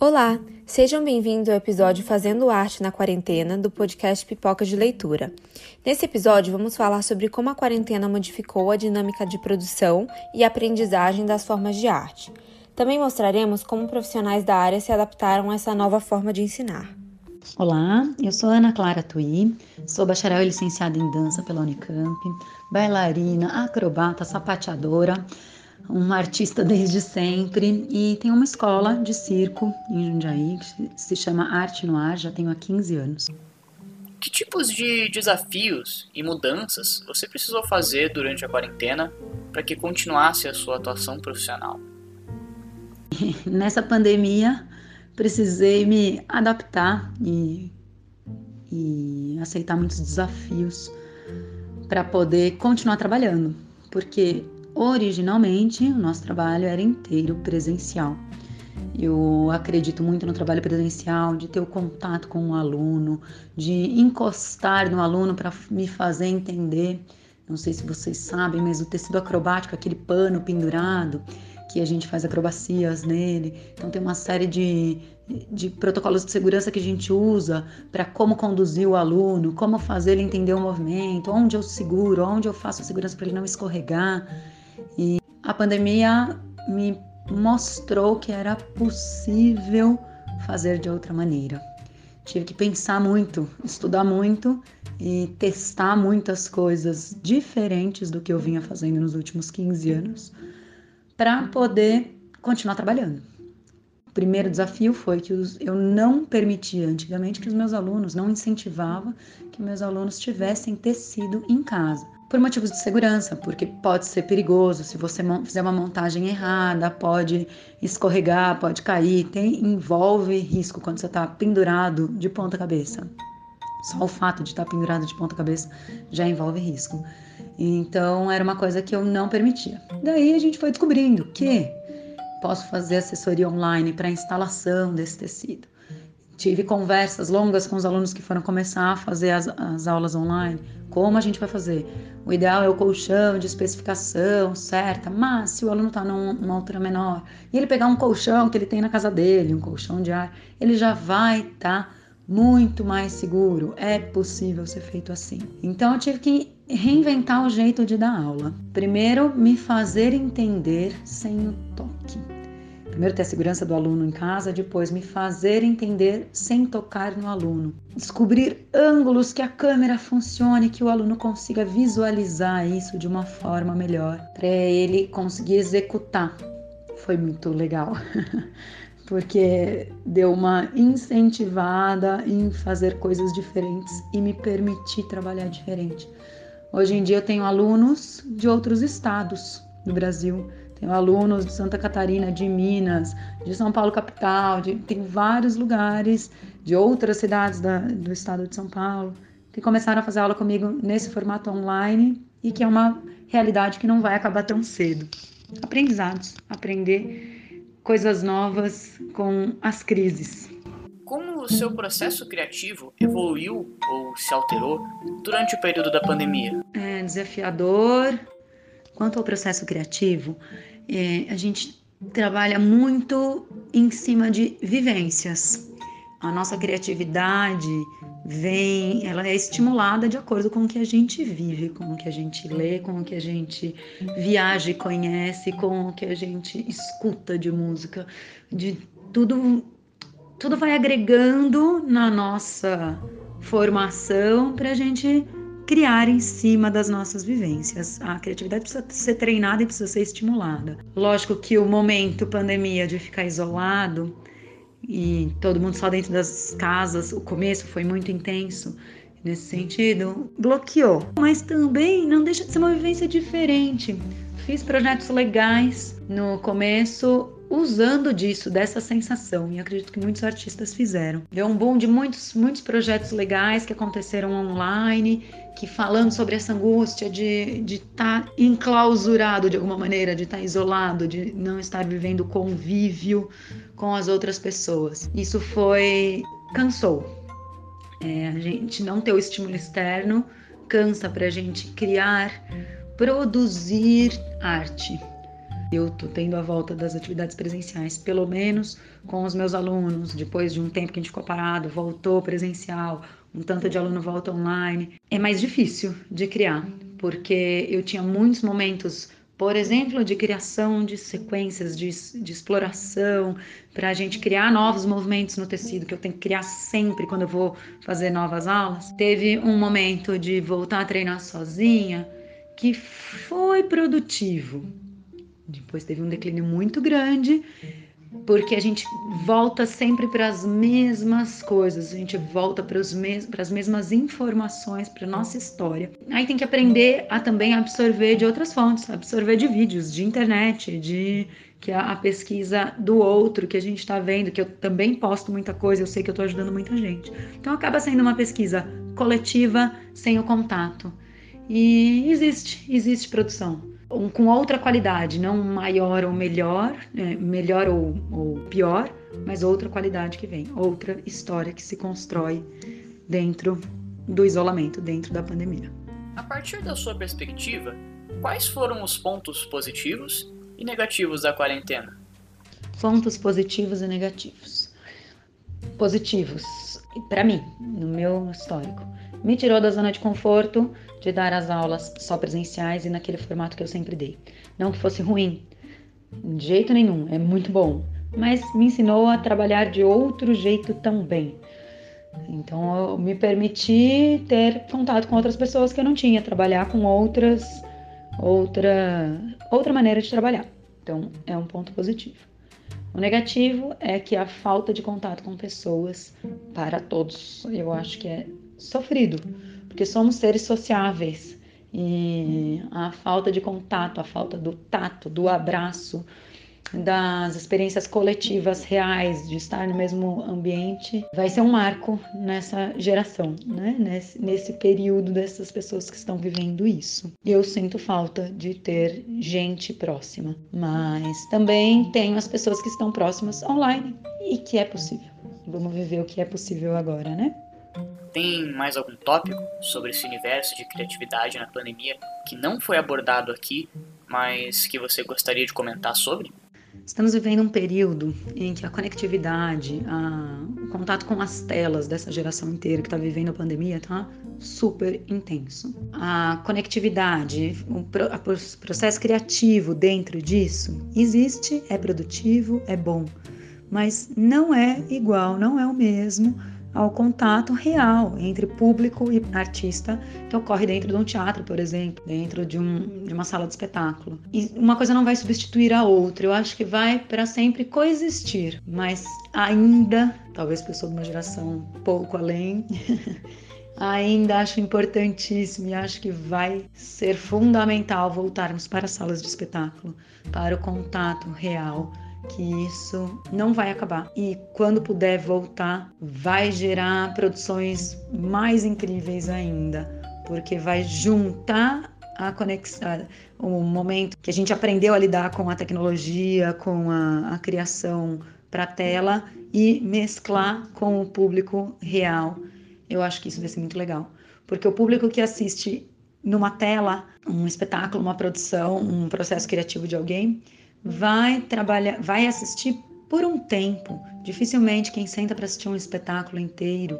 Olá, sejam bem-vindos ao episódio Fazendo Arte na Quarentena do podcast Pipoca de Leitura. Nesse episódio, vamos falar sobre como a quarentena modificou a dinâmica de produção e aprendizagem das formas de arte. Também mostraremos como profissionais da área se adaptaram a essa nova forma de ensinar. Olá, eu sou Ana Clara Tui, sou bacharel e licenciada em dança pela Unicamp, bailarina, acrobata, sapateadora uma artista desde sempre e tem uma escola de circo em Jundiaí que se chama Arte no Ar, já tenho há 15 anos. Que tipos de desafios e mudanças você precisou fazer durante a quarentena para que continuasse a sua atuação profissional? Nessa pandemia, precisei me adaptar e, e aceitar muitos desafios para poder continuar trabalhando, porque Originalmente, o nosso trabalho era inteiro presencial. Eu acredito muito no trabalho presencial, de ter o contato com o aluno, de encostar no aluno para me fazer entender. Não sei se vocês sabem, mas o tecido acrobático, aquele pano pendurado, que a gente faz acrobacias nele. Então tem uma série de, de protocolos de segurança que a gente usa para como conduzir o aluno, como fazer ele entender o movimento, onde eu seguro, onde eu faço a segurança para ele não escorregar. E a pandemia me mostrou que era possível fazer de outra maneira. Tive que pensar muito, estudar muito e testar muitas coisas diferentes do que eu vinha fazendo nos últimos 15 anos para poder continuar trabalhando. O primeiro desafio foi que eu não permitia antigamente que os meus alunos, não incentivava que meus alunos tivessem tecido em casa por motivos de segurança, porque pode ser perigoso se você fizer uma montagem errada, pode escorregar, pode cair, tem envolve risco quando você está pendurado de ponta cabeça. Só o fato de estar tá pendurado de ponta cabeça já envolve risco. Então era uma coisa que eu não permitia. Daí a gente foi descobrindo que posso fazer assessoria online para instalação desse tecido. Tive conversas longas com os alunos que foram começar a fazer as, as aulas online como a gente vai fazer? O ideal é o colchão de especificação certa, mas se o aluno está numa altura menor e ele pegar um colchão que ele tem na casa dele, um colchão de ar, ele já vai estar tá muito mais seguro. É possível ser feito assim. Então eu tive que reinventar o jeito de dar aula. Primeiro, me fazer entender sem o toque. Primeiro ter a segurança do aluno em casa, depois me fazer entender sem tocar no aluno. Descobrir ângulos que a câmera funcione, que o aluno consiga visualizar isso de uma forma melhor, para ele conseguir executar. Foi muito legal. porque deu uma incentivada em fazer coisas diferentes e me permitir trabalhar diferente. Hoje em dia eu tenho alunos de outros estados do Brasil tenho alunos de Santa Catarina, de Minas, de São Paulo capital, de, tem vários lugares de outras cidades da, do estado de São Paulo que começaram a fazer aula comigo nesse formato online e que é uma realidade que não vai acabar tão cedo. Aprendizados, aprender coisas novas com as crises. Como o seu processo criativo evoluiu ou se alterou durante o período da pandemia? É desafiador. Quanto ao processo criativo, é, a gente trabalha muito em cima de vivências. A nossa criatividade vem, ela é estimulada de acordo com o que a gente vive, com o que a gente lê, com o que a gente viaja e conhece, com o que a gente escuta de música, de tudo tudo vai agregando na nossa formação para a gente criar em cima das nossas vivências. A criatividade precisa ser treinada e precisa ser estimulada. Lógico que o momento pandemia de ficar isolado e todo mundo só dentro das casas, o começo foi muito intenso nesse sentido, bloqueou. Mas também não deixa de ser uma vivência diferente. Fiz projetos legais no começo, usando disso, dessa sensação, e acredito que muitos artistas fizeram. Deu um boom de muitos, muitos projetos legais que aconteceram online, que falando sobre essa angústia de estar tá enclausurado de alguma maneira, de estar tá isolado, de não estar vivendo convívio com as outras pessoas. Isso foi. cansou. É, a gente não ter o estímulo externo cansa para a gente criar, produzir arte eu tô tendo a volta das atividades presenciais, pelo menos com os meus alunos, depois de um tempo que a gente ficou parado, voltou presencial, um tanto de aluno volta online. É mais difícil de criar, porque eu tinha muitos momentos por exemplo, de criação de sequências, de, de exploração, para a gente criar novos movimentos no tecido, que eu tenho que criar sempre quando eu vou fazer novas aulas. Teve um momento de voltar a treinar sozinha que foi produtivo. Depois teve um declínio muito grande porque a gente volta sempre para as mesmas coisas, a gente volta para mes as mesmas informações, para nossa história. Aí tem que aprender a também absorver de outras fontes, absorver de vídeos, de internet, de que a, a pesquisa do outro que a gente está vendo, que eu também posto muita coisa, eu sei que eu estou ajudando muita gente. Então acaba sendo uma pesquisa coletiva sem o contato. E existe, existe produção com outra qualidade, não maior ou melhor, é, melhor ou, ou pior, mas outra qualidade que vem, outra história que se constrói dentro do isolamento, dentro da pandemia. A partir da sua perspectiva, quais foram os pontos positivos e negativos da quarentena? Pontos positivos e negativos. Positivos, para mim, no meu histórico, me tirou da zona de conforto de dar as aulas só presenciais e naquele formato que eu sempre dei. Não que fosse ruim, de jeito nenhum, é muito bom, mas me ensinou a trabalhar de outro jeito também. Então eu me permiti ter contato com outras pessoas que eu não tinha, trabalhar com outras outra outra maneira de trabalhar. Então é um ponto positivo. O negativo é que a falta de contato com pessoas para todos, eu acho que é sofrido porque somos seres sociáveis e a falta de contato, a falta do tato, do abraço, das experiências coletivas reais, de estar no mesmo ambiente, vai ser um marco nessa geração, né? nesse, nesse período dessas pessoas que estão vivendo isso. Eu sinto falta de ter gente próxima, mas também tenho as pessoas que estão próximas online e que é possível. Vamos viver o que é possível agora, né? Tem mais algum tópico sobre esse universo de criatividade na pandemia que não foi abordado aqui, mas que você gostaria de comentar sobre? Estamos vivendo um período em que a conectividade, a, o contato com as telas dessa geração inteira que está vivendo a pandemia está super intenso. A conectividade, o, o processo criativo dentro disso existe, é produtivo, é bom, mas não é igual, não é o mesmo ao contato real entre público e artista que ocorre dentro de um teatro, por exemplo, dentro de, um, de uma sala de espetáculo. E uma coisa não vai substituir a outra, eu acho que vai para sempre coexistir, mas ainda, talvez pessoa de uma geração pouco além, ainda acho importantíssimo e acho que vai ser fundamental voltarmos para salas de espetáculo, para o contato real que isso não vai acabar. E quando puder voltar, vai gerar produções mais incríveis ainda, porque vai juntar a conexão, o momento que a gente aprendeu a lidar com a tecnologia, com a, a criação para tela e mesclar com o público real. Eu acho que isso vai ser muito legal, porque o público que assiste numa tela, um espetáculo, uma produção, um processo criativo de alguém, vai trabalhar, vai assistir por um tempo. Dificilmente quem senta para assistir um espetáculo inteiro,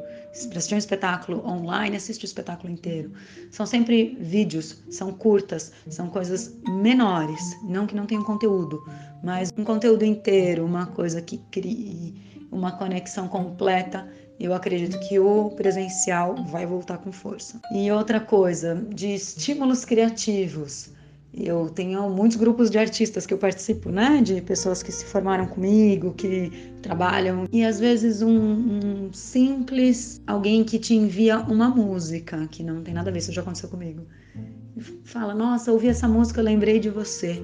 para assistir um espetáculo online, assiste o espetáculo inteiro. São sempre vídeos, são curtas, são coisas menores, não que não tenham conteúdo, mas um conteúdo inteiro, uma coisa que crie uma conexão completa. Eu acredito que o presencial vai voltar com força. E outra coisa, de estímulos criativos eu tenho muitos grupos de artistas que eu participo, né? De pessoas que se formaram comigo, que trabalham. E às vezes um, um, simples alguém que te envia uma música, que não tem nada a ver, isso já aconteceu comigo. E fala: Nossa, ouvi essa música, lembrei de você.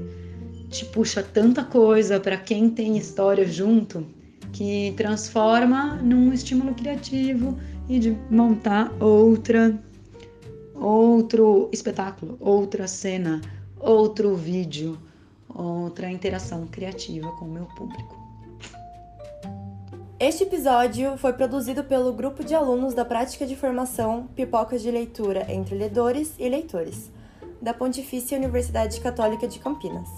Te puxa tanta coisa para quem tem história junto que transforma num estímulo criativo e de montar outra outro espetáculo, outra cena, outro vídeo, outra interação criativa com o meu público. Este episódio foi produzido pelo grupo de alunos da prática de formação Pipocas de Leitura entre Ledores e Leitores, da Pontifícia Universidade Católica de Campinas.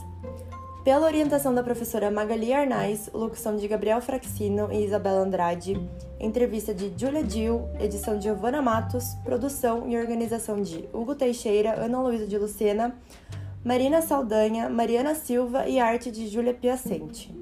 Pela orientação da professora Magali Arnaz, locução de Gabriel Fraxino e Isabela Andrade, entrevista de Julia Dil, edição de Giovana Matos, produção e organização de Hugo Teixeira, Ana Luísa de Lucena, Marina Saldanha, Mariana Silva e arte de Júlia Piacente.